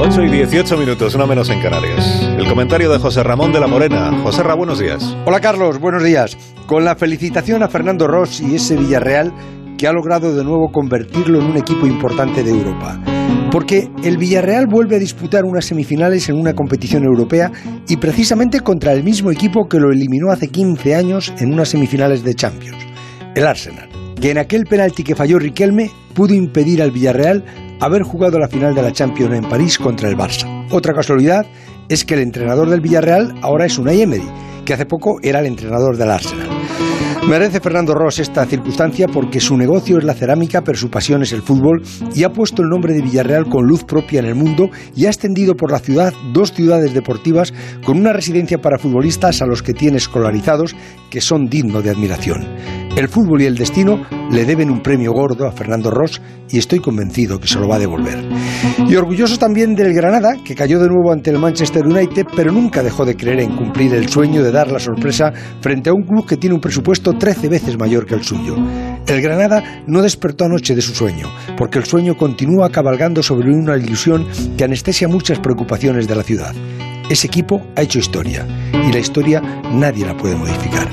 8 y 18 minutos, una menos en Canarias. El comentario de José Ramón de la Morena. José Ra, buenos días. Hola Carlos, buenos días. Con la felicitación a Fernando Ross y ese Villarreal que ha logrado de nuevo convertirlo en un equipo importante de Europa. Porque el Villarreal vuelve a disputar unas semifinales en una competición europea y precisamente contra el mismo equipo que lo eliminó hace 15 años en unas semifinales de Champions, el Arsenal, que en aquel penalti que falló Riquelme pudo impedir al Villarreal haber jugado la final de la Champions en París contra el Barça. Otra casualidad es que el entrenador del Villarreal ahora es Unai Emery, que hace poco era el entrenador del Arsenal. Merece Fernando Ross esta circunstancia porque su negocio es la cerámica, pero su pasión es el fútbol y ha puesto el nombre de Villarreal con luz propia en el mundo y ha extendido por la ciudad dos ciudades deportivas con una residencia para futbolistas a los que tiene escolarizados que son dignos de admiración. El fútbol y el destino le deben un premio gordo a Fernando Ross y estoy convencido que se lo va a devolver. Y orgulloso también del Granada, que cayó de nuevo ante el Manchester United, pero nunca dejó de creer en cumplir el sueño de dar la sorpresa frente a un club que tiene un presupuesto 13 veces mayor que el suyo. El Granada no despertó anoche de su sueño, porque el sueño continúa cabalgando sobre una ilusión que anestesia muchas preocupaciones de la ciudad. Ese equipo ha hecho historia y la historia nadie la puede modificar.